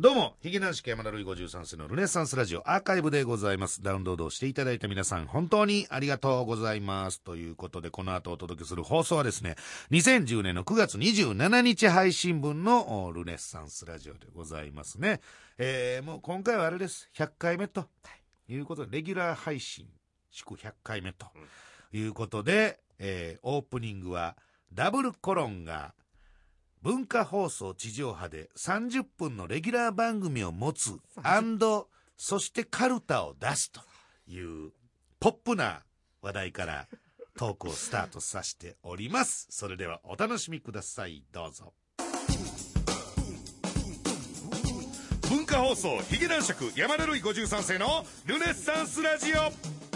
どうも、ヒゲ男子山田るい53世のルネッサンスラジオアーカイブでございます。ダウンロードしていただいた皆さん、本当にありがとうございます。ということで、この後お届けする放送はですね、2010年の9月27日配信分のルネッサンスラジオでございますね。えー、もう今回はあれです。100回目ということで、レギュラー配信祝100回目ということで、えー、オープニングはダブルコロンが文化放送地上波で30分のレギュラー番組を持つそしてカルタを出すというポップな話題からトークをスタートさせております。それではお楽しみください。どうぞ。文化放送ヒゲ男爵山田るい53世のルネッサンスラジオ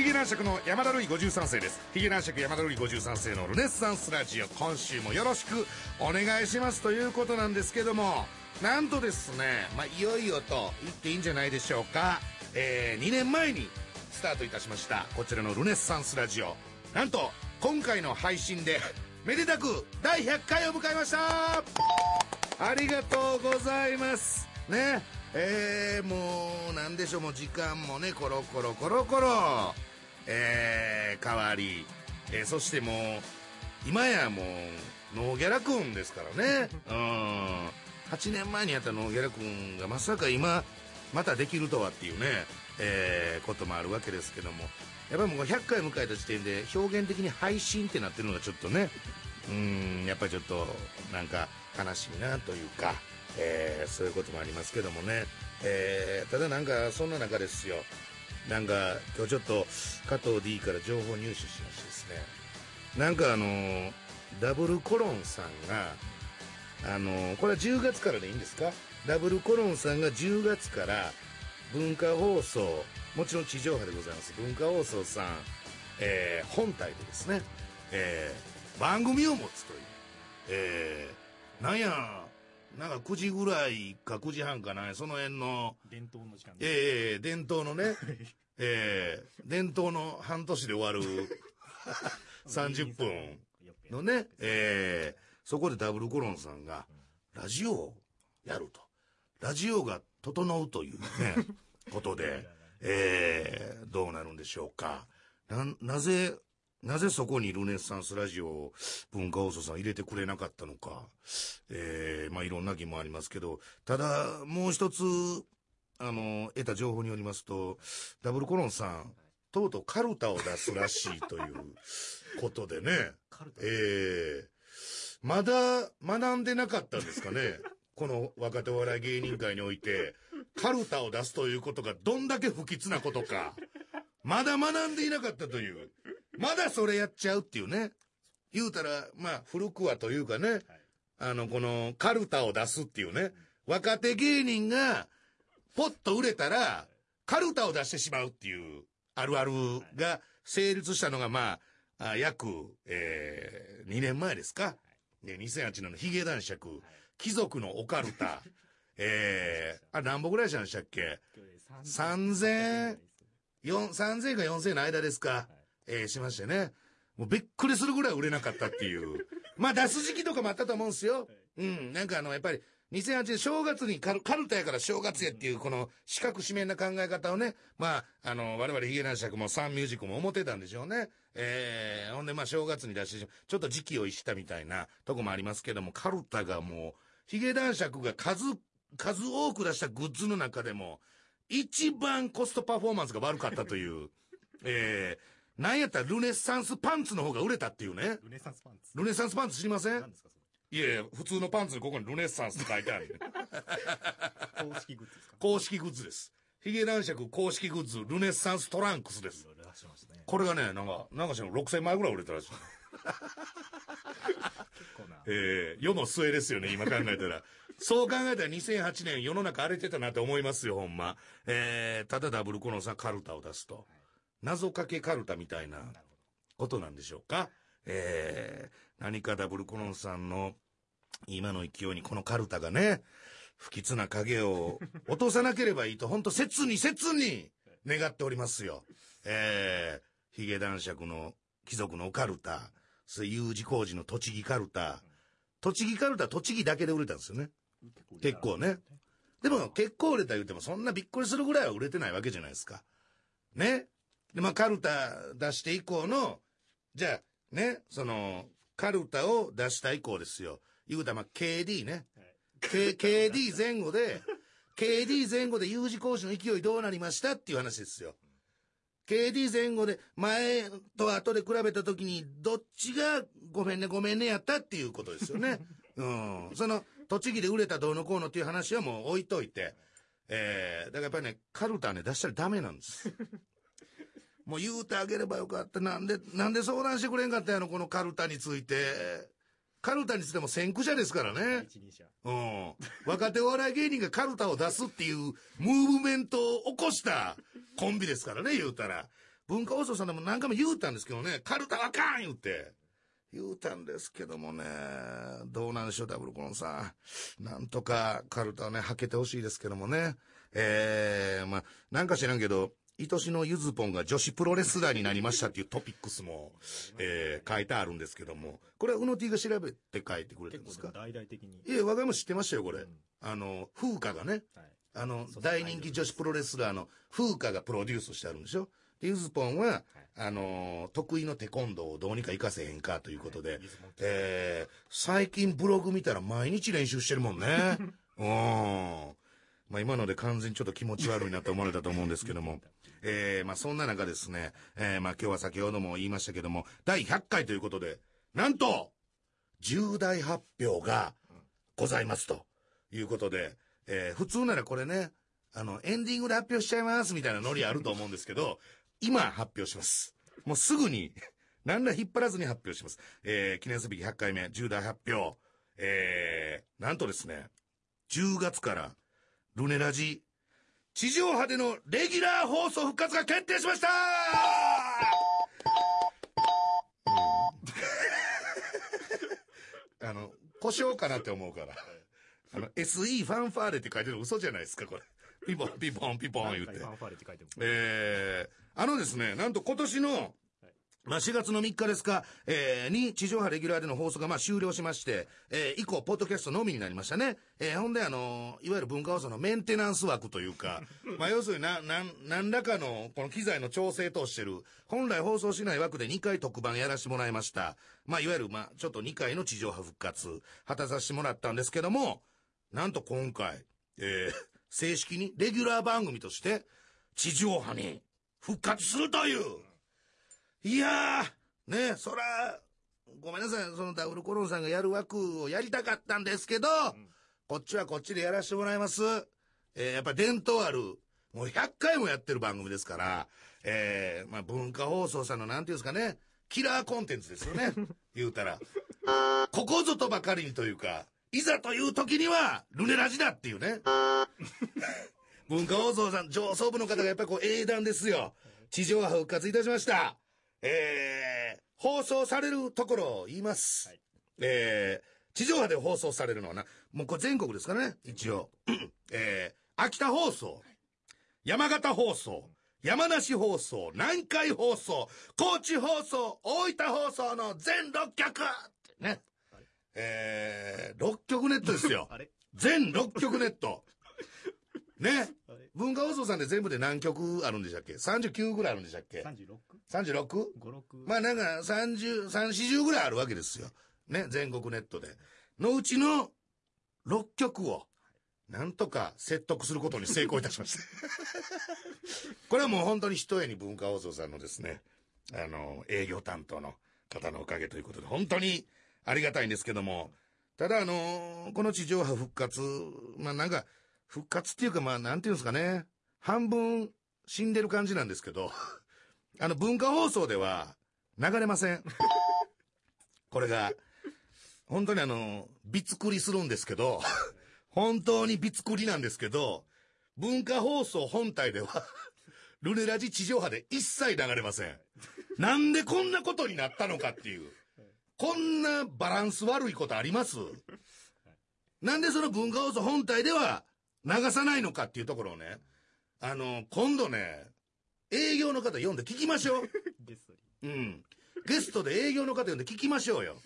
ヒゲ男爵の山田るい53世です。ヒゲ男爵山田るい53世のルネッサンスラジオ今週もよろしくお願いしますということなんですけどもなんとですね、まあ、いよいよと言っていいんじゃないでしょうか、えー、2年前にスタートいたしましたこちらのルネッサンスラジオ。なんと今回の配信でめでたく第100回を迎えました。ありがとうございます。ね。えー、もうなんでしょうもう時間もねコロコロコロコロ。えー、変わり、えー、そしてもう今やもうノーギャラ君ですからね。うん。8年前にやったノーギャラ君がまさか今またできるとはっていうね、えー、こともあるわけですけども。やっぱりもう100回迎えた時点で表現的に配信ってなってるのがちょっとねうんやっぱりちょっとなんか悲しいなというかえー、そういうこともありますけどもね、えー、ただなんかそんな中ですよなんか今日ちょっと加藤 D から情報入手しましてですね。なんかあのダブルコロンさんがあのこれは10月からでいいんですか？ダブルコロンさんが10月から文化放送もちろん地上波でございます。文化放送さん、えー、本体でですね、えー、番組を持つという、えー、なんやなんか9時ぐらいか9時半かな、その辺の。伝統の時間ええー、伝統のね、ええー、伝統の半年で終わる 30分のね、ええー、そこでダブルコロンさんが、ラジオをやると。ラジオが整うというね、ことで、ええー、どうなるんでしょうか。な、なぜ、なぜそこにルネッサンスラジオを文化放送さん入れてくれなかったのか、えー、まあいろんな疑問ありますけど、ただ、もう一つ、あの、得た情報によりますと、ダブルコロンさん、とうとうカルタを出すらしいということでね、えー、まだ学んでなかったんですかね。この若手お笑い芸人界において、カルタを出すということがどんだけ不吉なことか、まだ学んでいなかったという。まだそれやっちゃうっていうね。言うたら、まあ、古くはというかね、はい、あの、この、カルタを出すっていうね、若手芸人が、ポッと売れたら、カルタを出してしまうっていう、あるあるが成立したのが、まあ、あ約、えー、2年前ですか？ね、2008年のヒゲ男爵、貴族のオカルタ、えー、あ、何本ぐらいしたんでしたっけ ?3000、3000か4000の間ですか？えー、しましてね。もうびっくりするぐらい売れなかったっていう。まあ出す時期とかもあったと思うんですよ。うん。なんかあの、やっぱり、2008年正月にカルカルタやから正月やっていうこの四角四面な考え方をね、まあ、あの、我々ヒゲ男爵もサンミュージックも思ってたんでしょうね。えー、ほんでまあ正月に出して、ちょっと時期を逸したみたいなとこもありますけども、カルタがもう、ヒゲ男爵が数、数多く出したグッズの中でも、一番コストパフォーマンスが悪かったという、えー、なんやったらルネッサンスパンツの方が売れたっていうね。ルネッサンスパンツルネッサンスパンツ知りません？いやいや、普通のパンツにここにルネッサンスって書いてある、公式グッズですか？公式グッズです。ヒゲ男爵公式グッズ、ルネッサンストランクスです。これがね、なんか、なんかしら6000枚ぐらい売れたらしい。えー、世の末ですよね、今考えたら。そう考えたら2008年世の中荒れてたなって思いますよ、ほんま。えー、ただダブルコロンさんカルタを出すと。謎かけカルタみたいなことなんでしょうか。えー、何かダブルコロンさんの今の勢いにこのカルタがね、不吉な影を落とさなければいいと、本当切に切に願っておりますよ。えヒゲ男爵の貴族のオカルタ、それ U 字工事の栃木カルタ、栃木カルタ栃木だけで売れたんですよね。結構ね。でも結構売れた言うてもそんなびっくりするぐらいは売れてないわけじゃないですか。ね。で、まあカルタ出して以降の、じゃあね、その、カルタを出した以降ですよ。言うたらまあ KD ね。K、KD 前後で、KD 前後で U 字工事の勢いどうなりましたっていう話ですよ。KD 前後で前と後で比べた時にどっちがごめんねごめんねやったっていうことですよね。うん。その栃木で売れたどうのこうのっていう話はもう置いといて、えー、だからやっぱりね、カルタね出したらダメなんです。もう言うてあげればよかった。なんで、なんで相談してくれんかったんやろ、このカルタについて。カルタについても先駆者ですからね。一人者。うん。若手お笑い芸人がカルタを出すっていうムーブメントを起こしたコンビですからね、言うたら。文化放送さんでも何回も言うたんですけどね、カルタはあかん言うて。言うたんですけどもね、どうなんでしょう、ダブルコロンさん。なんとかカルタをね、はけてほしいですけどもね。えー、まあ、なんか知らんけど、愛しのゆずぽんが女子プロレスラーになりましたっていうトピックスも、えー、書いてあるんですけども、これはうの T が調べて書いてくれてるんですか大々的に。いえ、我が家も知ってましたよ、これ。うんあの、風花がね、はい。あの大人気女子プロレスラーの風花がプロデュースしてあるんでしょ？で、ゆずぽんは、あの、得意のテコンドーをどうにか活かせへんかということで、ゆずもんえー、最近ブログ見たら毎日練習してるもんね。うん。まあ今ので完全にちょっと気持ち悪いなと思われたと思うんですけども。えー、まあそんな中ですね、えー、まあ今日は先ほども言いましたけども、第100回ということで、なんと、重大発表がございますということで、えー、普通ならこれね、あの、エンディングで発表しちゃいますみたいなノリあると思うんですけど、今発表します。もうすぐに、何ら引っ張らずに発表します。えー、記念すべき100回目、重大発表。えー、なんとですね、10月から、ルネラジ、地上波でのレギュラー放送復活が決定しましたうんあの、故障かなって思うから。あの、SE ファンファーレって書いてるの嘘じゃないですか、これ。ピポン、ピポン、ピポン言ってフ。ァンファーレって書いても。えー、あのですね、なんと今年の、まあ、4月の3日ですか、えー、に地上波レギュラーでの放送がま終了しまして、えー、以降、ポッドキャストのみになりましたね。えー、ほんで、あのいわゆる文化放送のメンテナンス枠というか、ま、要するにな、なん、何らかの、この機材の調整としてる、本来放送しない枠で2回特番やらせてもらいました。まあ、いわゆる、ま、ちょっと2回の地上波復活、果たさせてもらったんですけども、なんと今回、えー、正式にレギュラー番組として、地上波に復活するという。いやー、ねそら、ごめんなさい、そのダブルコロンさんがやる枠をやりたかったんですけど、こっちはこっちでやらせてもらいます。えーやっぱ伝統ある、もう100回もやってる番組ですから、えーまあ文化放送さんのなんていうんですかね、キラーコンテンツですよね、言うたら。ここぞとばかりにというか、いざという時には、ルネラジだっていうね。文化放送さん、上層部の方がやっぱりこう英断ですよ。地上波復活いたしました。えー、放送されるところを言います。はいえー、地上波で放送されるのはな、もうこれ全国ですからね、一応。えー、秋田放送、山形放送、山梨放送、南海放送、高知放送、大分放送の全6局ってね。えー、6局ネットですよ。全6局ネット。ね。文化放送さんで全部で何曲あるんでしたっけ ?39 ぐらいあるんでしたっけ ?36?56? 36? まあなんか30、3、40ぐらいあるわけですよ。ね、全国ネットで。のうちの6曲を、なんとか説得することに成功いたしました。これはもう本当に一重に文化放送さんのですね、あの、営業担当の方のおかげということで、本当にありがたいんですけども、ただあのこの地上波復活、まあなんか、復活っていうかまあなんていうんですかね、半分死んでる感じなんですけど、あの文化放送では流れません。これが、本当にあの、びつくりするんですけど、本当にびつくりなんですけど、文化放送本体では、ルネラジ地上波で一切流れません。なんでこんなことになったのかっていう。こんなバランス悪いことあります？なんでその文化放送本体では流さないのかっていうところをね、あの、今度ね、営業の方読んで聞きましょう。です。うん。ゲストで営業の方呼んで聞きましょうよ。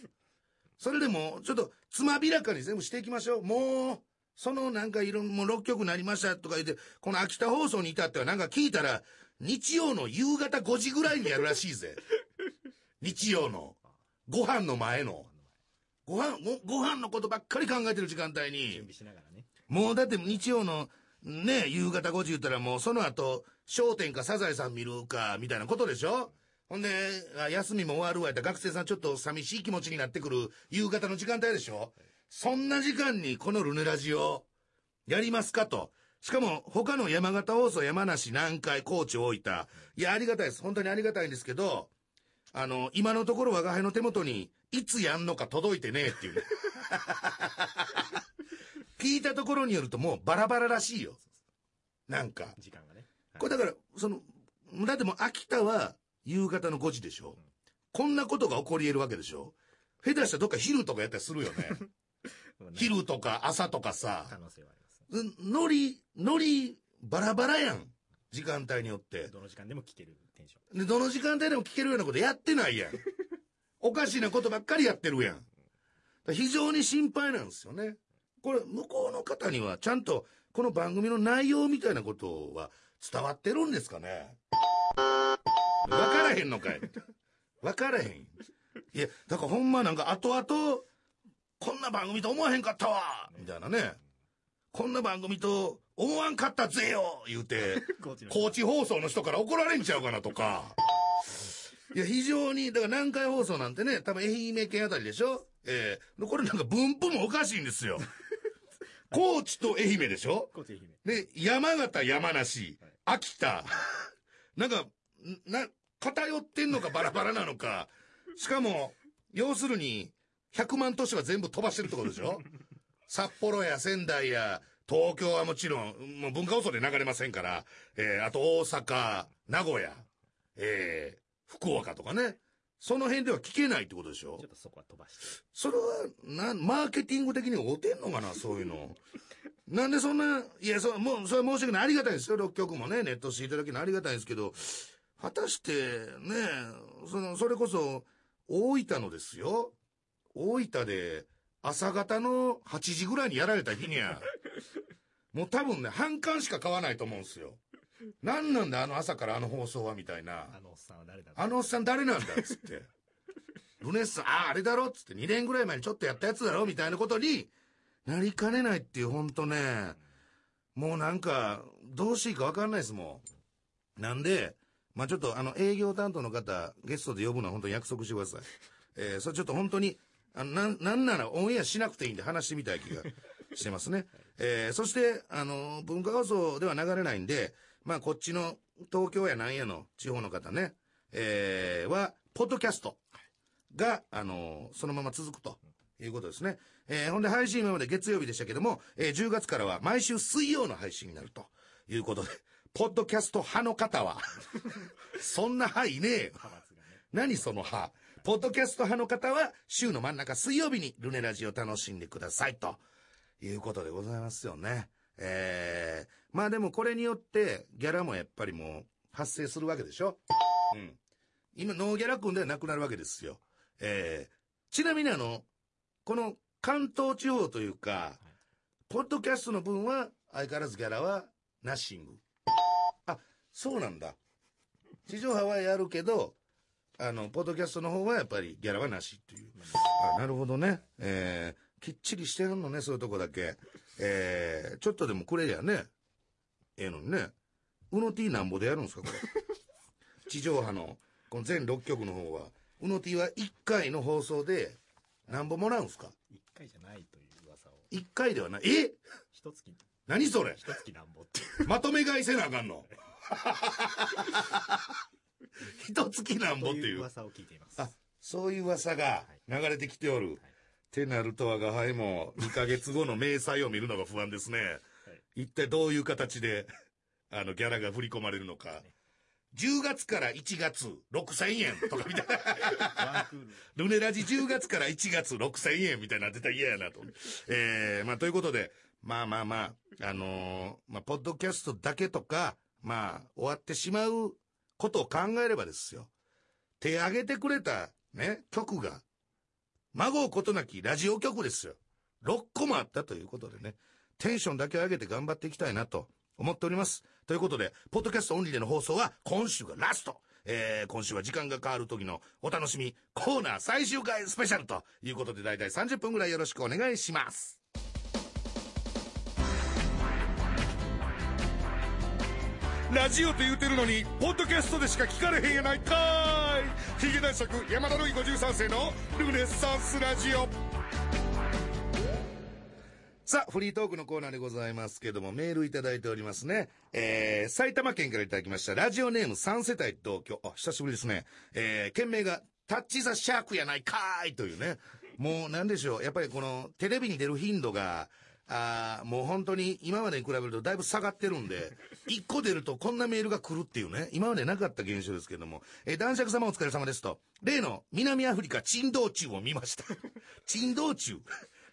それでも、ちょっと、つまびらかに全部していきましょう。もう、そのなんかいろん、もう6曲なりましたとか言って、この秋田放送に至ってはなんか聞いたら、日曜の夕方5時ぐらいにやるらしいぜ。日曜の。ご飯の前の。ご飯、ごご飯のことばっかり考えてる時間帯準に備、しながらね。もうだって日曜のね、夕方5時言ったらもうその後、商店かサザエさん見るか、みたいなことでしょ？ほんで、休みも終わるわやったら学生さんちょっと寂しい気持ちになってくる夕方の時間帯でしょ？そんな時間にこのルネラジオ、やりますかと。しかも、他の山形放送、山梨、南海、高知、大分。いや、ありがたいです。本当にありがたいんですけど、あの、今のところ我が輩の手元に、いつやんのか届いてねえっていうね。聞いたところによるともうバラバラらしいよ。なんか。時間がね。これだから、その、だってもう秋田は夕方の5時でしょ。こんなことが起こり得るわけでしょ。下手したらどっか昼とかやったりするよね。昼とか朝とかさ。可能性はあります。ノリ、ノリ、バラバラやん。時間帯によって。どの時間でも聞けるテンション。で、どの時間帯でも聞けるようなことやってないやん。おかしなことばっかりやってるやん。非常に心配なんですよね。これ、向こうの方にはちゃんと、この番組の内容みたいなことは伝わってるんですかね？わからへんのかいわからへん。いや、だからほんまなんか後々、こんな番組と思わへんかったわみたいなね。こんな番組と思わんかったぜよ言うて、高知放送の人から怒られんちゃうかなとか。いや、非常に、だから南海放送なんてね、多分愛媛県あたりでしょ？ええこれなんか分布もおかしいんですよ。高知と愛媛でしょ？高知愛媛。で、山形、山梨、秋田。なんか、んな、偏ってんのかバラバラなのか。しかも、要するに、100万都市は全部飛ばしてるってことでしょ？札幌や仙台や東京はもちろん、もう文化放送で流れませんから、えーあと大阪、名古屋、えー福岡とかね。その辺では聞けないってことでしょ？ちょっとそこは飛ばして。それは、な、マーケティング的に合うてんのかな、そういうの。なんでそんな、いや、そう、もう、それは申し訳ない。ありがたいですよ。6曲もね、ネットしていただきのありがたいんですけど、果たして、ね、その、それこそ、大分のですよ。大分で、朝方の8時ぐらいにやられた日には、もう多分ね、半巻しか買わないと思うんですよ。何なんだ、あの朝からあの放送は、みたいな。あのおっさんは誰だ？あのおっさん誰なんだっつって。ルネッサン、ああ、あれだろっつって2年ぐらい前にちょっとやったやつだろみたいなことになりかねないっていう、ほんとね、もうなんか、どうしていいかわかんないですもん。なんで、まあちょっとあの営業担当の方、ゲストで呼ぶのは本当に約束してください。えー、それちょっと本当に、あのなん、なんならオンエアしなくていいんで話してみたい気がしてますね。えー、そして、あの、文化放送では流れないんで、まあこっちの東京やなんやの地方の方ね、えー、は、ポッドキャストが、あの、そのまま続くということですね。えー、ほんで配信今まで月曜日でしたけども、えー、10月からは毎週水曜の配信になるということで、ポッドキャスト派の方は、そんな派いねえよ。何その派？ポッドキャスト派の方は、週の真ん中水曜日にルネラジを楽しんでください。ということでございますよね。えー、まあでもこれによって、ギャラもやっぱりもう発生するわけでしょ？うん。今、ノーギャラ君ではなくなるわけですよ。えー、ちなみにあの、この関東地方というか、ポッドキャストの分は相変わらずギャラはナッシング。あ、そうなんだ。地上波はやるけど、あの、ポッドキャストの方はやっぱりギャラはなしっていう。あなるほどね。えー、きっちりしてはんのね、そういうとこだけ。えー、ちょっとでもくれりゃね、ええのにね。うの T なんぼでやるんですか、これ。地上波の、この全6曲の方は。うの T は1回の放送で、なんぼもらうんですか？一回じゃないという噂を。?1 回ではない。え？一月、何それ？一月なんぼって。まとめ買いせなあかんの？一月なんぼっていう。という噂を聞いています。あ、そういう噂が流れてきておる。てなると我が輩も2ヶ月後の明細を見るのが不安ですね。一体どういう形で、あの、ギャラが振り込まれるのか。10月から1月6000円とかみたいな。ル。ルネラジ10月から1月6000円みたいになってたら嫌やなと。えー、まあ、ということで、まあまあまあ、あのーまあ、ポッドキャストだけとか、まあ、終わってしまうことを考えればですよ。手挙げてくれたね、曲が、孫ことなきラジオ局ですよ。6個もあったということでね、テンションだけ上げて頑張っていきたいなと思っております。ということで、ポッドキャストオンリーでの放送は今週がラスト。えー、今週は時間が変わる時のお楽しみコーナー最終回スペシャルということで、だいたい30分ぐらいよろしくお願いします。ラジオと言うてるのに、ポッドキャストでしか聞かれへんやないかいヒゲ男爵山田るい53世のルネッサンスラジオ。さあ、フリートークのコーナーでございますけども、メールいただいておりますね。えー、埼玉県からいただきました、ラジオネーム3世帯同居。あ、久しぶりですね。えー、件名が、タッチザシャークやないかーいというね。もう、なんでしょう。やっぱりこの、テレビに出る頻度が、あもう本当に今までに比べるとだいぶ下がってるんで、一個出るとこんなメールが来るっていうね、今までなかった現象ですけども、え男爵様お疲れ様ですと、例の南アフリカ珍道中を見ました。珍道中？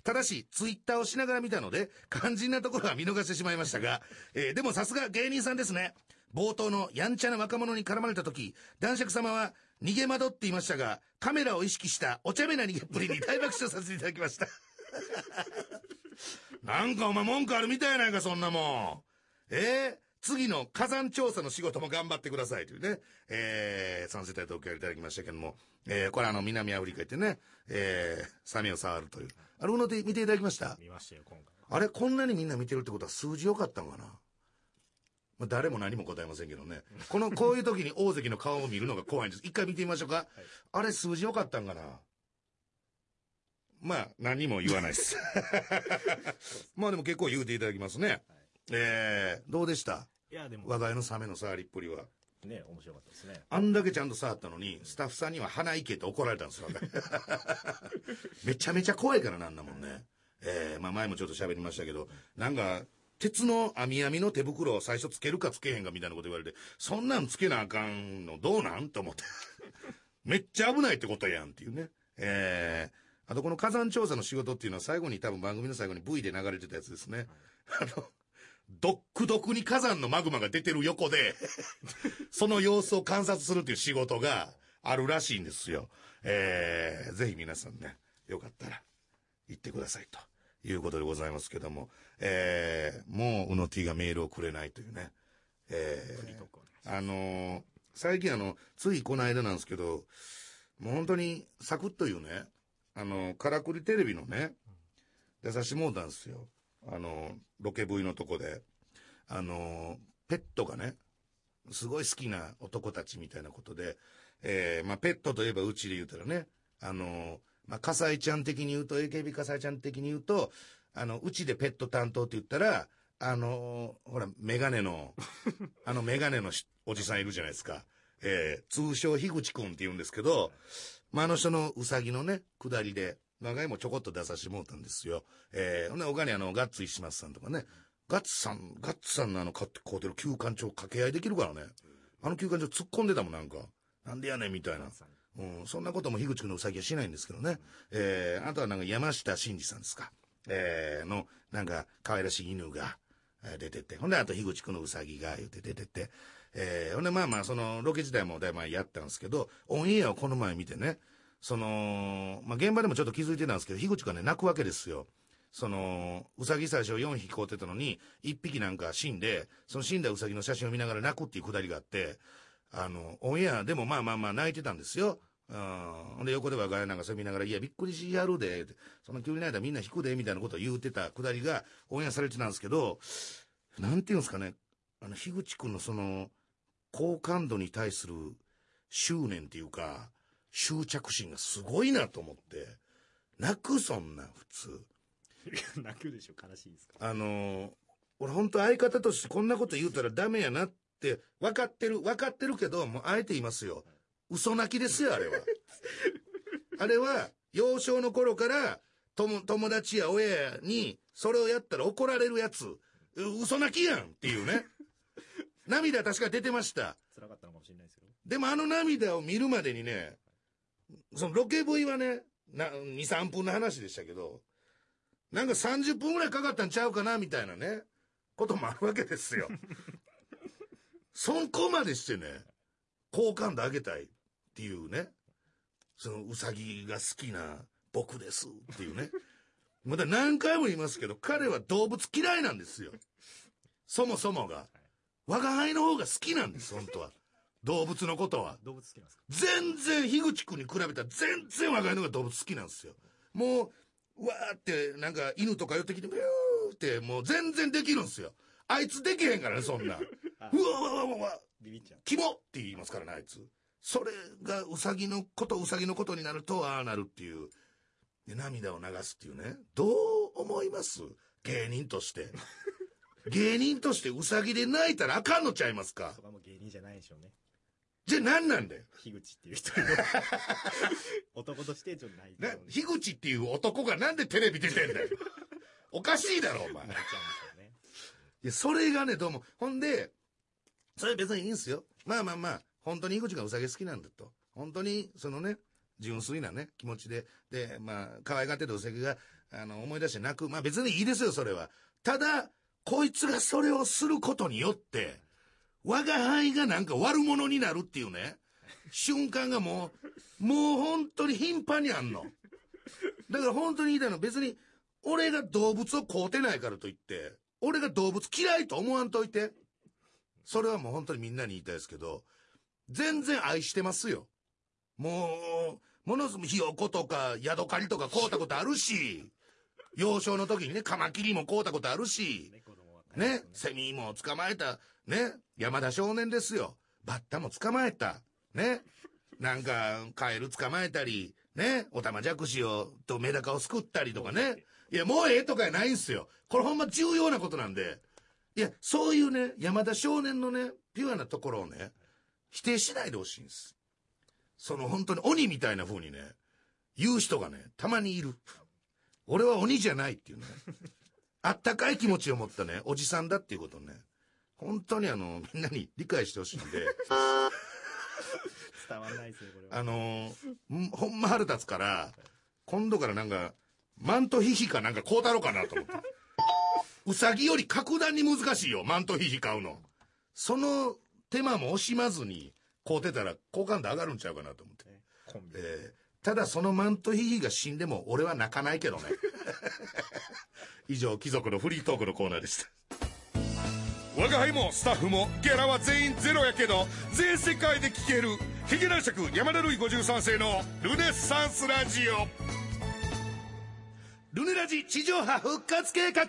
ただし、ツイッターをしながら見たので、肝心なところは見逃してしまいましたが、えーでもさすが芸人さんですね。冒頭のやんちゃな若者に絡まれた時、男爵様は逃げ惑っていましたが、カメラを意識したお茶目な逃げっぷりに 大爆笑させていただきました。なんかお前文句あるみたいやないか、そんなもん。えー次の火山調査の仕事も頑張ってくださいというね、えー、3世帯東京いただきましたけども、えー、これあの南アフリカ行ってね、えー、サメを触るという。あれ、うので見ていただきました？見ましたよ、今回。あれ、こんなにみんな見てるってことは数字良かったんかな？まあ、誰も何も答えませんけどね。この、こういう時に大関の顔を見るのが怖いんです。一回見てみましょうか。あれ、数字良かったんかな？まあ、何も言わないです。まあでも結構言うていただきますね。えー、どうでした？いや、でも、話題のサメの触りっぷりは。ね、面白かったですね。あんだけちゃんと触ったのに、スタッフさんには鼻息って怒られたんですよ。めちゃめちゃ怖いからなんだもんね。えー、まあ前もちょっと喋りましたけど、なんか、鉄の網網の手袋を最初つけるかつけへんかみたいなこと言われて、そんなんつけなあかんのどうなんと思って。めっちゃ危ないってことやんっていうね。えー、あとこの火山調査の仕事っていうのは最後に多分番組の最後に V で流れてたやつですね。あの、ドックドクに火山のマグマが出てる横で、その様子を観察するっていう仕事があるらしいんですよ。えー、ぜひ皆さんね、よかったら行ってくださいということでございますけども、えー、もううの T がメールをくれないというね。えーあのー最近あの、ついこの間なんですけど、もう本当にサクッと言うね、あの、からくりテレビのね、出さしてもうたんですよ。あの、ロケ V のとこで。あの、ペットがね、すごい好きな男たちみたいなことで、えー、まあ、ペットといえばうちで言うたらね、あの、まあ、笠井ちゃん的に言うと、AKB 笠井ちゃん的に言うと、あの、うちでペット担当って言ったら、あの、ほら、メガネの、あのメガネのしおじさんいるじゃないですか。えー、通称樋口くんって言うんですけど、まあ、あの人のうさぎのね、下りで、長いもちょこっと出させてもらったんですよ。えー、ほんで、他にあの、ガッツ石松さんとかね、ガッツさん、ガッツさんのあの、買って買うてる休館長掛け合いできるからね。あの休館長突っ込んでたもん、なんか。なんでやねん、みたいな。うん、そんなことも樋口くんのうさぎはしないんですけどね。えー、あとはなんか山下真司さんですか。えー、の、なんか可愛らしい犬が出てて。ほんで、あと樋口くんのうさぎが言って出てて。えー、ほんで、まあまあ、その、ロケ自体もだいぶやったんですけど、オンエアをこの前見てね、その、まあ現場でもちょっと気づいてたんですけど、樋口がね、泣くわけですよ。その、うさぎ最初4匹飼うてたのに、1匹なんか死んで、その死んだうさぎの写真を見ながら泣くっていうくだりがあって、あの、オンエアでもまあまあまあ泣いてたんですよ。うん。ほんで横ではガヤなんかそれ見ながら、いや、びっくりしやるで、その急に泣いたらみんな引くで、みたいなことを言うてたくだりがオンエアされてたんですけど、なんていうんですかね、あの、樋口くんのその、好感度に対する執念っていうか、執着心がすごいなと思って、泣くそんなん普通。泣くでしょ、悲しいですか？あのー俺本当相方としてこんなこと言うたらダメやなって分かってる、分かってるけど、もうあえて言いますよ。嘘泣きですよ、あれは。あれは、幼少の頃から、友友達や親に、それをやったら怒られるやつ、う嘘泣きやんっていうね。涙確か出てました。辛かったのかもしれないですよ。でもあの涙を見るまでにね、そのロケ V はね、な2、3分の話でしたけど、なんか30分ぐらいかかったんちゃうかなみたいなね、こともあるわけですよ。そこまでしてね、好感度上げたい。っていうね、そのうさぎが好きな僕ですっていうね。まだ何回も言いますけど、彼は動物嫌いなんですよ。そもそもが。我が輩の方が好きなんです、本当は。動物のことは。動物好きなんですか？全然、樋口くんに比べたら全然我が輩の方が動物好きなんですよ。もう、わーって、なんか犬とか寄ってきて、ビューって、もう全然できるんですよ。あいつできへんからね、そんな。うあわわわわわ、ビビっちゃう。キモって言いますからね、あいつ。それがウサギのこと、ウサギのことになると、ああなるっていう。で、涙を流すっていうね。どう思います？芸人として。芸人としてウサギで泣いたらあかんのちゃいますか？じゃあ何なんだよ。樋口っていう人の男としてちょっと泣いてな、樋口っていう男がなんでテレビ出てんだよ。おかしいだろ、お前。泣いちゃうんですよね。いや、それがね、どうも。ほんで、それ別にいいんすよ。まあまあまあ、本当に井口がウサギ好きなんだと。本当に、そのね、純粋なね、気持ちで、で、まあ、可愛がってるウサギが、あの、思い出して泣く。まあ別にいいですよ、それは。ただ、こいつがそれをすることによって、我が輩がなんか悪者になるっていうね、瞬間がもう、もう本当に頻繁にあんの。だから本当に言いたいのは別に、俺が動物を飼うてないからといって、俺が動物嫌いと思わんといて。それはもう本当にみんなに言いたいですけど、全然愛してますよ。もう、ものすごくひよことか、ヤドカリとか買うたことあるし、幼少の時にね、カマキリも買うたことあるし、ね、子供は。ね、セミも捕まえた、ね、山田少年ですよ。バッタも捕まえた。ね。なんか、カエル捕まえたり、ね、オタマジャクシを、とメダカを救ったりとかね。いや、もうええとかやないんすよ。これほんま重要なことなんで。いや、そういうね、山田少年のね、ピュアなところをね、否定しないでほしいんです。その本当に鬼みたいな風にね、言う人がね、たまにいる。俺は鬼じゃないっていうね。あったかい気持ちを持ったね、おじさんだっていうことね、本当にあの、みんなに理解してほしいんで、伝わんないですよ、これは。あのんほんま腹立つから、今度からなんか、マントヒヒかなんか買うたろうかなと思って。うさぎより格段に難しいよ、マントヒヒ買うの。その手間も惜しまずに買うてたら好感度上がるんちゃうかなと思って。えーただそのマントヒヒが死んでも俺は泣かないけどね。以上、貴族のフリートークのコーナーでした。我が輩もスタッフもギャラは全員ゼロやけど、全世界で聴ける、ヒゲ男爵山田るい53世のルネッサンスラジオ。ルネラジ地上波復活計画。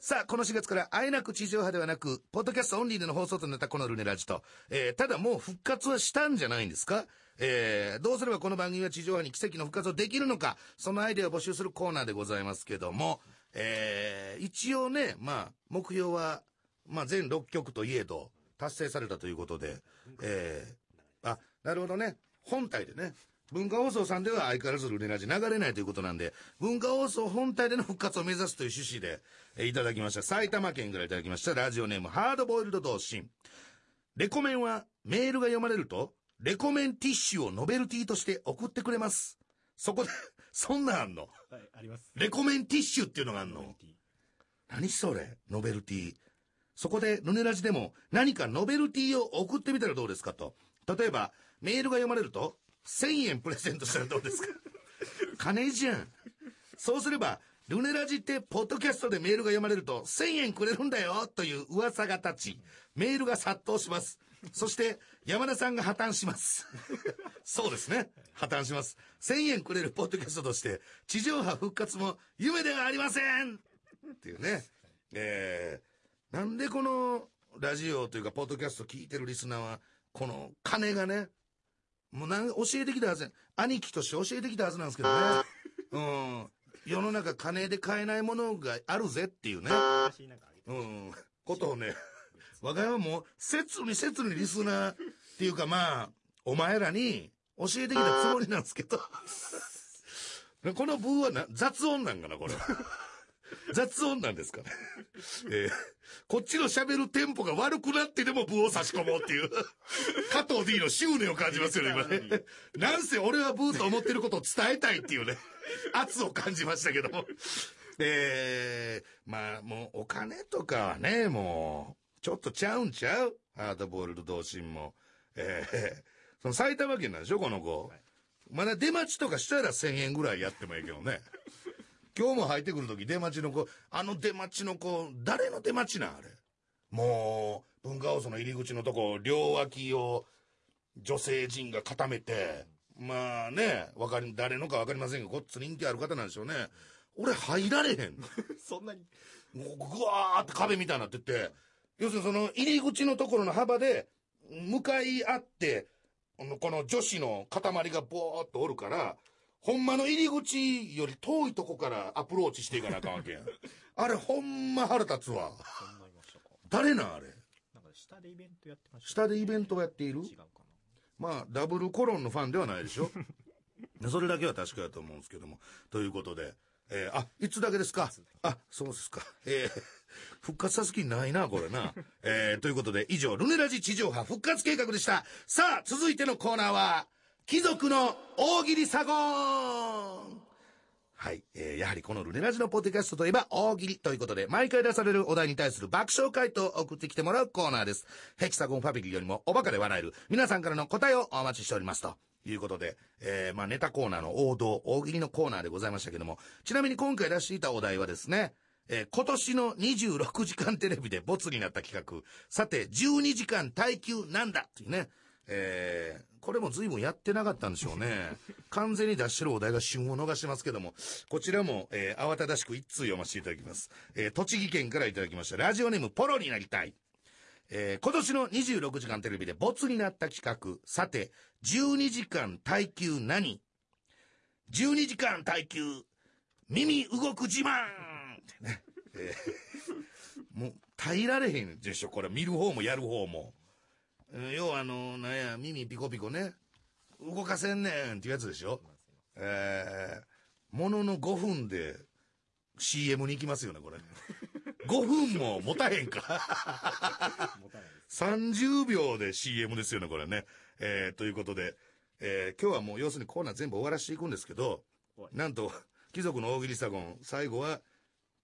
さあ、この4月からあえなく地上波ではなく、ポッドキャストオンリーでの放送となったこのルネラジと、えーただもう復活はしたんじゃないんですか？えーどうすればこの番組は地上波に奇跡の復活をできるのか、そのアイデアを募集するコーナーでございますけども、えー一応ね、まあ、目標は、まあ、全6曲といえど、達成されたということで、えーあ、なるほどね。本体でね。文化放送さんでは相変わらずルネラジ流れないということなんで、文化放送本体での復活を目指すという趣旨で、えーいただきました。埼玉県からいただきました。ラジオネーム、ハードボイルド同心。レコメンはメールが読まれると、レコメンティッシュをノベルティとして送ってくれます。そこで、そんなんあんの？はい、あります。レコメンティッシュっていうのがあんの？何それ？ノベルティ。そこで、ルネラジでも何かノベルティを送ってみたらどうですかと。例えば、メールが読まれると、1000円プレゼントしたらどうですか？金じゃん。そうすれば、ルネラジって、ポッドキャストでメールが読まれると、1000円くれるんだよという噂が立ち、メールが殺到します。そして、山田さんが破綻します。そうですね。破綻します。1000円くれるポッドキャストとして、地上波復活も夢ではありませんっていうね。えー、なんでこのラジオというか、ポッドキャスト聞いてるリスナーは、この金がね、もうなん教えてきたはずや兄貴として教えてきたはずなんですけどね。うん。世の中金で買えないものがあるぜっていうね。うん。ことをね、我が家はもう、切に切にリスナーっていうかまあ、お前らに教えてきたつもりなんですけど。このブーはな雑音なんかな、これ。雑音なんですかね。えーこっちの喋るテンポが悪くなってでもブーを差し込もうっていう、加藤 D の執念を感じますよね、今ね。なんせ俺はブーと思ってることを伝えたいっていうね、圧を感じましたけども。えー、まあもうお金とかはね、もう、ちょっとちゃうんちゃう？ハードボールド同心も。えー、その埼玉県なんでしょ、この子。はいまだ出待ちとかしたら1000円ぐらいやってもいいけどね。今日も入ってくるとき出待ちの子、あの出待ちの子、誰の出待ちなんあれ？もう、文化放送の入り口のとこ、両脇を女性陣が固めて、まあね、わかり、誰のかわかりませんが、こっつ人気ある方なんでしょうね。俺入られへん。そんなに。もうぐわーって壁みたいになってて、要するにその入り口のところの幅で、向かい合って、この女子の塊がボーっとおるから、ほんまの入り口より遠いとこからアプローチしていかなあかんわけやん。あれほんま腹立つわ。誰なんあれ？なんか下でイベントやってました。下でイベントをやっている？違うかな。まあ、ダブルコロンのファンではないでしょ それだけは確かだと思うんですけども。ということで、えーあ、いつだけですか？あ、そうですか。えー 復活さす気ないな、これな。えーということで、以上、ルネラジ地上波復活計画でした。さあ、続いてのコーナーは、貴族の大喜利サゴンはい。えーやはりこのルネラジのポッドキャストといえば大喜利ということで、毎回出されるお題に対する爆笑回答を送ってきてもらうコーナーです。ヘキサゴンファミリーよりもおバカで笑える皆さんからの答えをお待ちしておりますと。いうことで、えーまあネタコーナーの王道、大喜利のコーナーでございましたけども、ちなみに今回出していたお題はですね、えー今年の26時間テレビでボツになった企画、さて、12時間耐久なんだっていうね、えーこれも随分やってなかったんでしょうね。完全に出してるお題が旬を逃してますけども、こちらも、えー慌ただしく一通読ませていただきます。えー栃木県からいただきました。ラジオネームポロになりたい。えー今年の26時間テレビでボツになった企画、さて、12時間耐久何 ?12 時間耐久、耳動く自慢ってね。えーもう、耐えられへんでしょ、これ。見る方もやる方も。えー要はあの、なんや、耳ピコピコね。動かせんねんっていうやつでしょ？えー、ものの5分で CM に行きますよね、これ。5分も持たへんか。持たないです。30秒で CM ですよね、これね。えー、ということで、えー今日はもう要するにコーナー全部終わらしていくんですけどなんと、貴族の大喜利サゴン、最後は、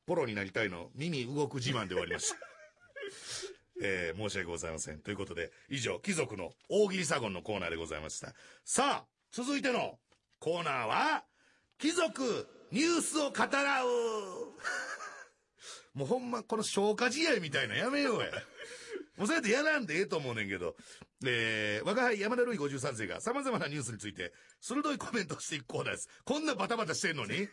ポロになりたいの、耳動く自慢で終わりました。えー申し訳ございません。ということで、以上、貴族の大喜利サゴンのコーナーでございました。さあ、続いてのコーナーは、貴族ニュースを語らう もうほんま、この消化試合みたいなやめようや。もうそうやってやらんでええと思うねんけど、えー、我が輩山田るい53世が様々なニュースについて、鋭いコメントをしていくコーナーです。こんなバタバタしてんのに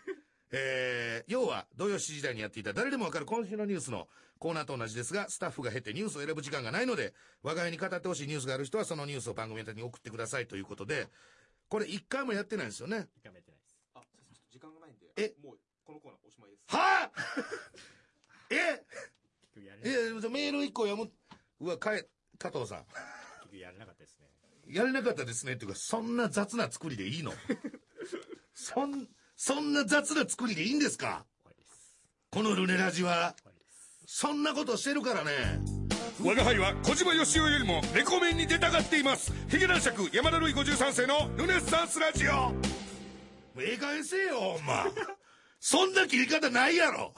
えー、要は、土曜7時台にやっていた誰でもわかる今週のニュースのコーナーと同じですが、スタッフが減ってニュースを選ぶ時間がないので、我が輩に語ってほしいニュースがある人はそのニュースを番組宛てに送ってくださいということで、これ一回もやってないんですよね？一回もやってないです。あ、ちょっと時間がないんで、え？もうこのコーナーおしまいです。はぁえ？結局やれなえメール一個読む。うわ、かえ、加藤さん。結局やれなかったですね。やれなかったですねっていうか、そんな雑な作りでいいの？そん、そんな雑な作りでいいんですか？このルネラジは。そんなことしてるからね。我が輩は小島よしおよりもレコメンに出たがっていますヒゲ男爵山田るい53世のルネッサンスラジオええ加減せえよ、ほんま。そんな切り方ないやろ。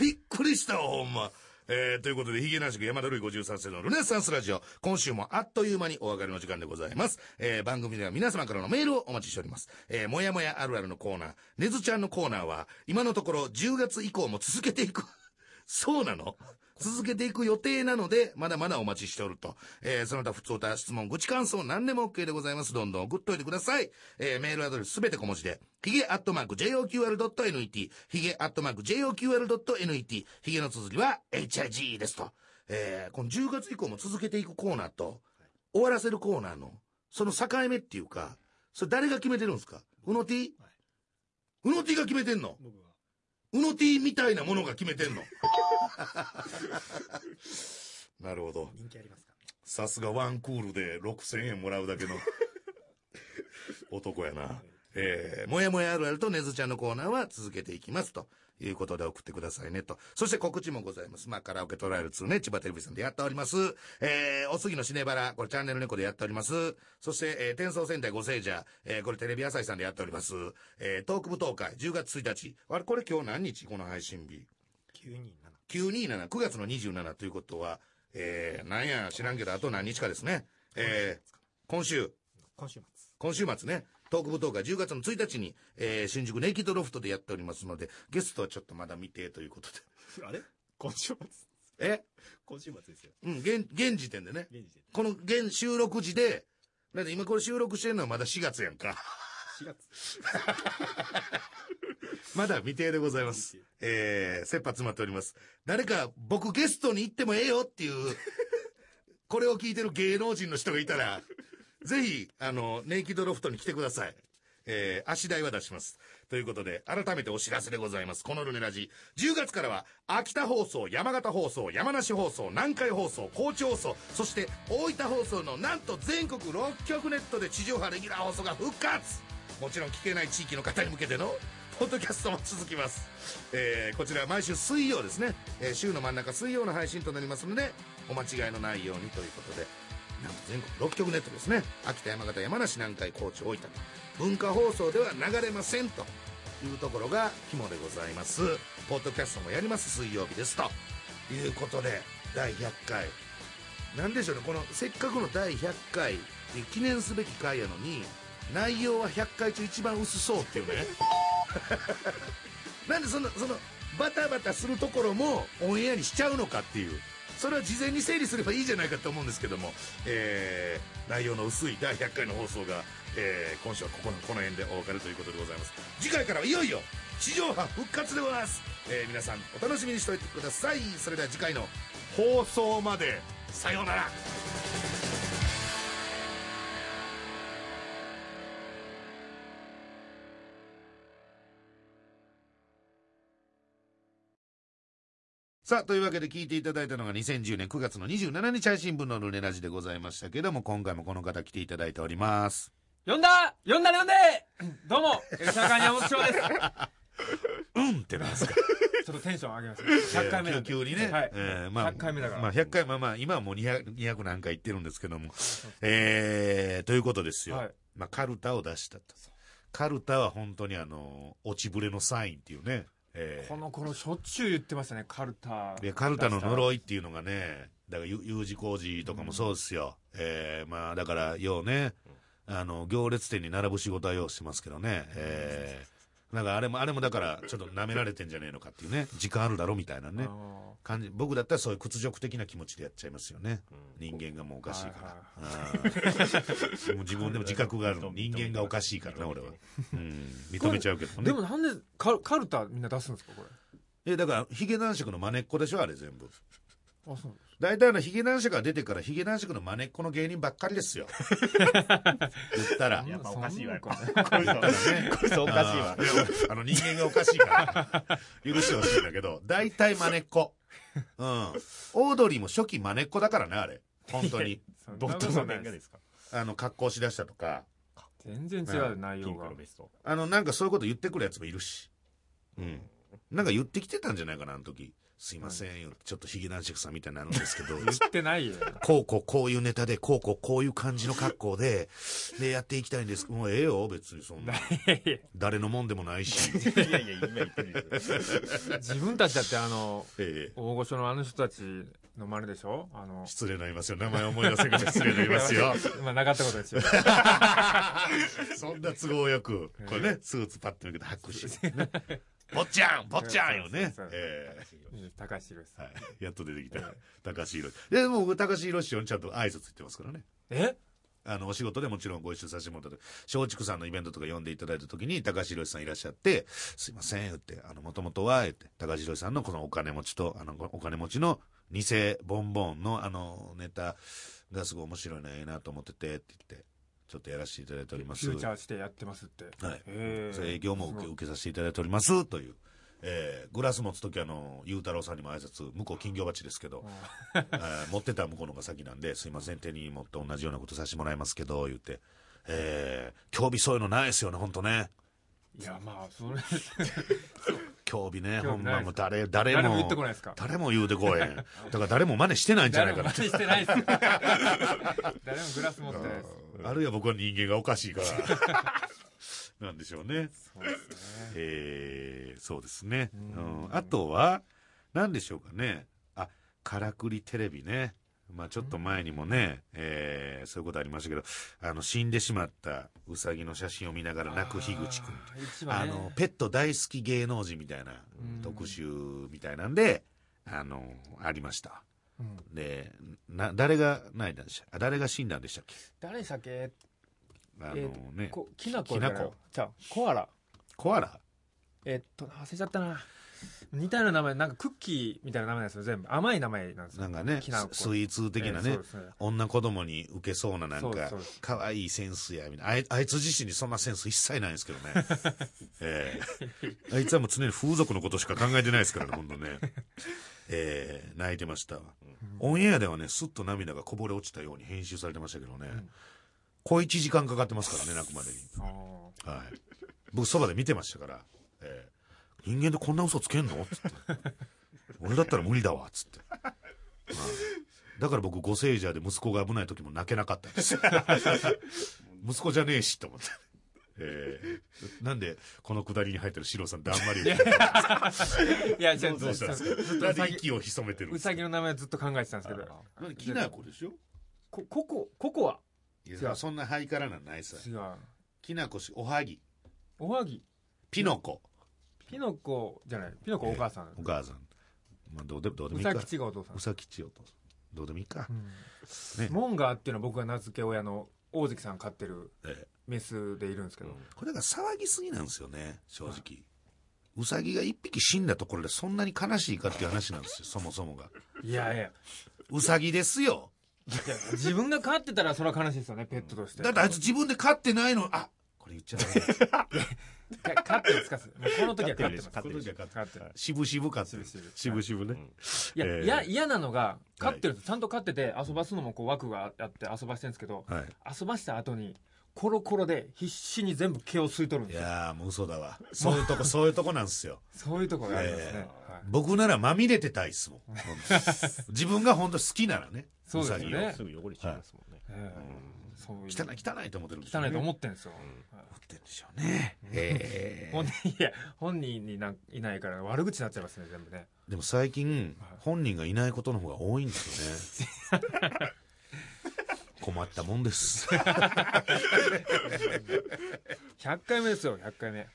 びっくりしたわ、ほんま。えー、ということで、ヒゲ男爵山田るい53世のルネッサンスラジオ。今週もあっという間にお別れの時間でございます。えー、番組では皆様からのメールをお待ちしております。えー、もやもやあるあるのコーナー、ねずちゃんのコーナーは、今のところ10月以降も続けていく。そうなの？続けていく予定なので、まだまだお待ちしておると。えー、その他、普通歌、質問、愚痴感想、何でも OK でございます。どんどん送っといてください。えー、メールアドレスすべて小文字で、ヒゲアットマーク JOQR.net、ヒゲアットマーク JOQR.net、ヒゲの綴りは HIG ですと。えー、この10月以降も続けていくコーナーと、終わらせるコーナーの、その境目っていうか、それ誰が決めてるんですか？うの T? はうの T が決めてんの？うの T みたいなものが決めてんの？なるほど。人気ありますか。さすがワンクールで6000円もらうだけの 男やな。えー、もやもやあるあるとねずちゃんのコーナーは続けていきますということで送ってくださいねと。そして告知もございます。まあ、カラオケトライアル2ね、千葉テレビさんでやっております。えー、おすぎのシネバラ、これチャンネル猫でやっております。そして、えー、転送戦隊ご聖者、えー、これテレビ朝日さんでやっております。えー、トーク舞踏会、10月1日。あれ、これ今日何日？この配信日。927。927、9月の27ということは、えー、なんや知らんけど、あと何日かですね。えー、今週、今週末。今週末ね、トーク部トークが10月の1日に、えー新宿ネイキッドロフトでやっておりますので、ゲストはちょっとまだ未定ということで。あれ？今週末？え？今週末ですよ。うん、現、現時点でね。現時点。この現収録時で、だって今これ収録してるのはまだ4月やんか。4月。まだ未定でございます。えー、切羽詰まっております。誰か僕ゲストに行ってもええよっていう、これを聞いてる芸能人の人がいたら、ぜひ、あの、ネイキッドロフトに来てください。えー、足代は出します。ということで、改めてお知らせでございます。このルネラジ。10月からは、秋田放送、山形放送、山梨放送、南海放送、高知放送、そして大分放送のなんと全国6局ネットで地上波レギュラー放送が復活もちろん聞けない地域の方に向けての ポッドキャストも続きます、えーこちらは毎週水曜ですね、えー週の真ん中水曜の配信となりますのでお間違いのないようにということで。なんと全国6局ネットですね。秋田山形山梨南海高知大分。と文化放送では流れませんというところが肝でございます。ポッドキャストもやります。水曜日ですと。いうことで第100回。なんでしょうね。このせっかくの第100回記念すべき回やのに内容は100回中一番薄そうっていうね。なんでそのそのバタバタするところもオンエアにしちゃうのかっていう。それは事前に整理すればいいじゃないかと思うんですけども、えー内容の薄い第100回の放送が、えー今週はここのこの辺でお別れということでございます。次回からはいよいよ地上波復活でございます、えー皆さんお楽しみにしておいてください。それでは次回の放送まで。さようなら。さあ、というわけで聞いていただいたのが2010年9月の27日配信分のルネラジでございましたけども、今回もこの方来ていただいております。呼んだ呼んだ呼んでどうも、エルシャーカー山本翔です。うんってなんですかちょっとテンション上げます。100回目なんで。急にね。はい。えーまあ、100回目だからまあ、100回、まあまあ、今はもう 200, 200何回言ってるんですけども。えー、ということですよ。はいまあ、カルタを出したと。カルタは本当にあの、落ちぶれのサインっていうね。えーこの頃しょっちゅう言ってましたね、カルタ。いやカルタの呪いっていうのがね、だから U, 字工事とかもそうですよ。えーまあだから、ようね、あの、行列店に並ぶ仕事はようしてますけどね。えーなんかあれも、あれもだから、ちょっと舐められてんじゃねえのかっていうね。時間あるだろみたいなね。あ感じ。僕だったらそういう屈辱的な気持ちでやっちゃいますよね。人間がもうおかしいから。もう自分でも自覚があるの。人間がおかしいからな、俺は。うん。認めちゃうけどね。ーでもなんでカルカルタみんな出すんですか、これ？え、だから、ヒゲ男爵の真似っこでしょあれ全部。あ、そう大体あの、ヒゲ男爵が出てから、ヒゲ男爵の真似っこの芸人ばっかりですよ。言ったら。やっぱおかしいわ、こいつはこいつはおかしいわあ。の、人間がおかしいから、許してほしいんだけど、大体真似っこ。うん。オードリーも初期真似っこだからね、あれ。本当に。どことの面がですすかあの、格好しだしたとか、全然違う、内容が。あの、なんかそういうこと言ってくるやつもいるし。うん。なんか言ってきてたんじゃないかな、あの時。すいませんよ。ちょっとヒゲ男爵さんみたいになるんですけど。言ってないよ。こうこうこういうネタで、こうこうこういう感じの格好で、で、やっていきたいんです。もうええよ、別にそんな。誰のもんでもないし。いやいや、今言ってる自分たちだってあの、ええ大御所のあの人たちの真似でしょ？あの、失礼になりますよ。名前思い出せなくて失礼になりますよ。まあなかったことですよ。そんな都合よく、これね、スーツパッと見て拍手。ね坊ちゃん 坊ちゃんよねそうそう。え高橋宏えはい。やっと出てきた。高橋宏。で、もう僕高橋宏師匠にちゃんと挨拶言ってますからね。え？あの、お仕事でもちろんご一緒させてもらった時、松竹さんのイベントとか呼んでいただいた時に、高橋宏さんいらっしゃって、すいません、言って、あの、もともとは、言って、高橋宏さんのこのお金持ちと、あの、お金持ちの偽ボンボンのあの、ネタがすごい面白いな、ええなと思ってて、って言って、ちょっとやらせていただいております。フューチャーしてやってますって。はい。へー営業も受け受けさせていただいております、という。えーグラス持つ時あの、ゆうたろうさんにも挨拶、向こう金魚鉢ですけど、えー持ってた向こうのが先なんで、すいません、手に持って同じようなことさせてもらいますけど、言って、えー、興味そういうのないですよね、本当ね。いや、まあ、それ、興味ね、ほんまもう誰、誰も、誰も言ってこないですか？誰も言うてこえへん。だから誰も真似してないんじゃないかな誰も真。似してないです。誰もグラス持ってないです。あるいは僕は人間がおかしいから。なんでしょうね。そうですね。えー、そうですね。ううんん、あとは、何でしょうかね。あ、からくりテレビね。まあちょっと前にもね、えーそういうことありましたけど、あの、死んでしまったウサギの写真を見ながら泣く樋口くん。あの、ペット大好き芸能人みたいな特集みたいなんで、あの、ありました。うん。で、な、誰が泣いたんでした？あ誰が死んだんでしたっけ？誰でしたっけ？あのえね、こきなこきなこ。じゃコアラ。コアラ？えっと忘れちゃったな似たような名前なんかクッキーみたいな名前なんですよ全部甘い名前なんですよなんかね、きなこススイーツ的なねえーね女子供に受けそうななんか可愛いセンスや、みたいな。あいあいつ自身にそんなセンス一切ないんですけどね。ええあいつはもう常に風俗のことしか考えてないですからね、ほんとね。ええ泣いてましたわ。オンエアではね、スッと涙がこぼれ落ちたように編集されてましたけどね。小1時間かかってますからね、泣くまでに。はい。僕、そばで見てましたから、えー人間でこんな嘘つけんの？つって。俺だったら無理だわ、つって。はいだから僕、ご聖者で息子が危ない時も泣けなかったんです。よ。息子じゃねえし、と思って。えー。なんで、このくだりに入ってるシロさん、だんまりを。いやじゃあどうしたんですずっかなんで息を潜めてるうさぎの名前ずっと考えてたんですけど。何きなこでしょ？こココココアいや、そんなハイカラなんないさ。違う。きなこし、おはぎ、おはぎ。ピノコ、ピノコじゃないピノコお母さんお母さん。まあ、どうでどうでもういいか。さきちがお父さんうさきちおと。どうでもいいか。ねモンガーっていうのは僕が名付け親の大関さん飼ってるええメスでいるんですけど、これが騒ぎすぎなんですよね、正直。うさぎが一匹死んだところでそんなに悲しいかっていう話なんですよ、そもそもが。いやいやうさぎですよ。自分が飼ってたらそれは悲しいですよねペットとしてだってあいつ自分で飼ってないの、あこれ言っちゃダメ。か飼ってるんですか？もうこの時は飼ってます。飼ってるでしょ飼ってる。渋々飼ってる。渋渋々ね。い。や、ええいや嫌なのが飼ってるんです、ちゃんと飼ってて遊ばすのもこう枠があって遊ばしてるんですけど、はい。遊ばした後にコロコロで必死に全部毛を吸い取るんいですよ。やーもう嘘だわ。そういうとこ、そういうとこなんですよ。そういうところがありますね、僕ならまみれてたいっすもん。自分が本当好きならね。そうですよね。すぐ汚れちゃいますもんそういう汚い、汚いと思ってるんですよね汚いと思ってるんですよ、はい思ってるんでしょうね。ええ 本人いや本人になんいないから悪口になっちゃいますね全部ねでも最近、本人がいないことの方が多いんですよね。困ったもんです。100回目ですよ100回目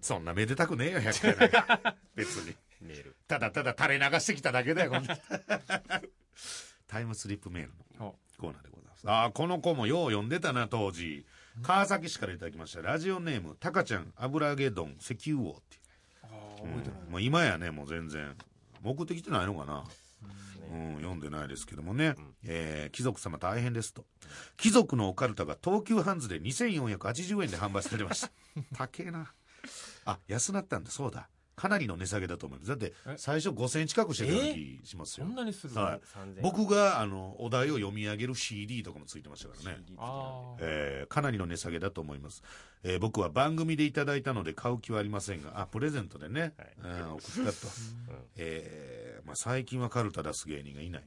そんなめでたくねえよ、100回なんか別に。メール。ただただ垂れ流してきただけだよ。タイムスリップメールのコーナーでございます。ああ、この子もよう読んでたな、当時。川崎市からいただきました。ラジオネーム、たかちゃん、油揚げ丼、石油王っていう。ああ覚えてない、もう今やね、もう全然。送ってきてないのかな。うん、読んでないですけどもね、えー貴族様大変ですと。貴族のオカルタが東急ハンズで2480円で販売されました。高えな。あ、安なったんだ、そうだ。かなりの値下げだと思います。だってえ、最初5000円近くしてた気しますそよ。んなにするはい。3000僕が、あの、お題を読み上げる CD とかもついてましたからね。ああえーかなりの値下げだと思います、えー僕は番組でいただいたので買う気はありませんがあプレゼントでね、うん送ったと、えーまあ、最近はカルタ出す芸人がいない、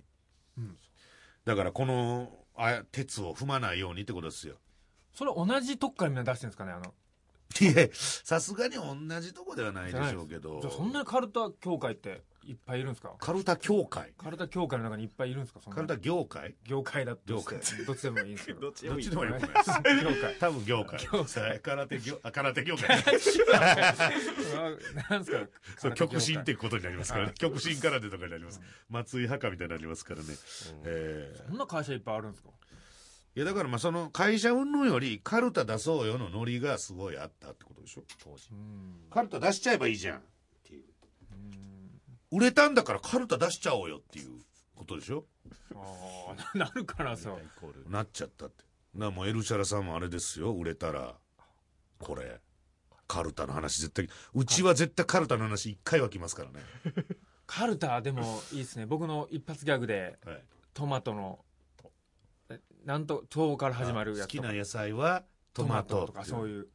だからこのあ鉄を踏まないようにってことですよ。それ同じとこからみんな出してるんですかねあのいやさすがに同じとこではないでしょうけど。じゃあそんなにカルタ協会っていっぱいいるんですか？カルタ協会？カルタ協会の中にいっぱいいるんですか？カルタ業界？業界だと業して。界。どっちでもいいんですけど。どっちでもいい。業界。多分業界。業界。空手業あ空手業界 なんですか？そう極真ってことになりますからね。極真空手とかになります。松井墓みたいになりますからね。えーそんな会社いっぱいあるんですか？いやだからまあその会社云々よりカルタ出そうよのノリがすごいあったってことでしょ。当時。うんカルタ出しちゃえばいいじゃんっていう。売れたんだからカルタ出しちゃおうよっていうことでしょ。ああなるかなそうイコール。なっちゃったって。なもうエルシャラさんもあれですよ。売れたら、これ。カルタの話絶対、うちは絶対カルタの話一回は来ますからね。カルタでもいいですね僕の一発ギャグではい。トマトのえなんと「と」から始まるやつとか。好きな野菜はトマト。とかそういう。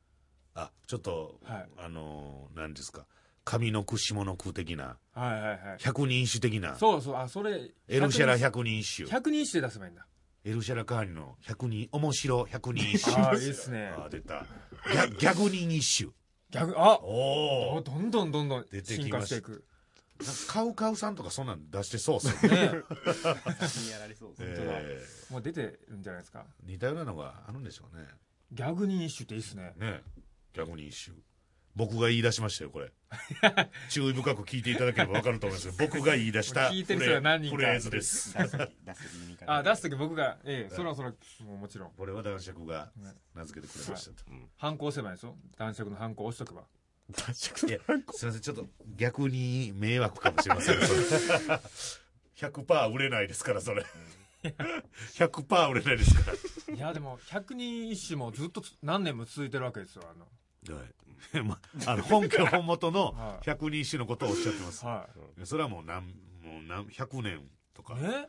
あちょっと、はい。あのー何ですか。上の句下の句的な。はいはいはい。百人一首的な。そうそう。あそれエルシャラ100百人一首。人一首で出せばいいんだ。エルシャラカーニの百人面白百人一首。ああいいっすね。あ出た。ギャギャグ人一首。ギャグあおおどんどんどんどん出てき進まし化していくカウカウさんとかそんなん出してそうっすよね。やられそうですね。えもう出てるんじゃないですか？ー似たようなのがあるんでしょうね。ギャグ認種っていいっすねね逆に一周。僕が言い出しましたよ、これ。注意深く聞いていただければ分かると思いますけど、僕が言い出した聞いてる人が何人かフレーズです。出す出す気味から。あ出す時僕がええそろそろもうもちろんこれは男爵が名付けてくれましたと。反抗すればいいですよ男爵の反抗押しとけばいや、すいません、ちょっと逆に迷惑かもしれません。それ100%売れないですから、それ。100%売れないですかいやでも百人一首もずっとつ何年も続いてるわけですよあの。ら。はい。まあの、本家本元のはい。百人一首のことをおっしゃってます。はそれはもう何、もう何、100年とか。い、ね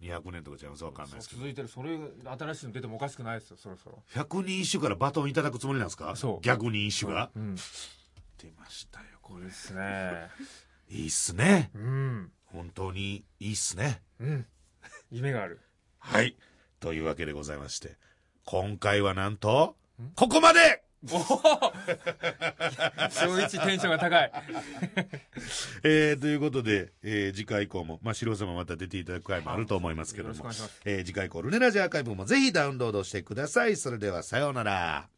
200年とかじゃわかんないですけど。続いてる。それ新しいの出てもおかしくないですよそろそろ。百人一首からバトンいただくつもりなんですか？そう。逆に一首が？うん出ましたよ、こいいですねれ。いいっすね。うん本当にいいっすね。うん夢があるはい。というわけでございまして、今回はなんと、ここまでおお正一テンションが高い えー、ということで、えー次回以降も、まあ、白様また出ていただく回もあると思いますけどもえー次回以降、ルネラジアーカイブもぜひダウンロードしてください。それでは、さようなら。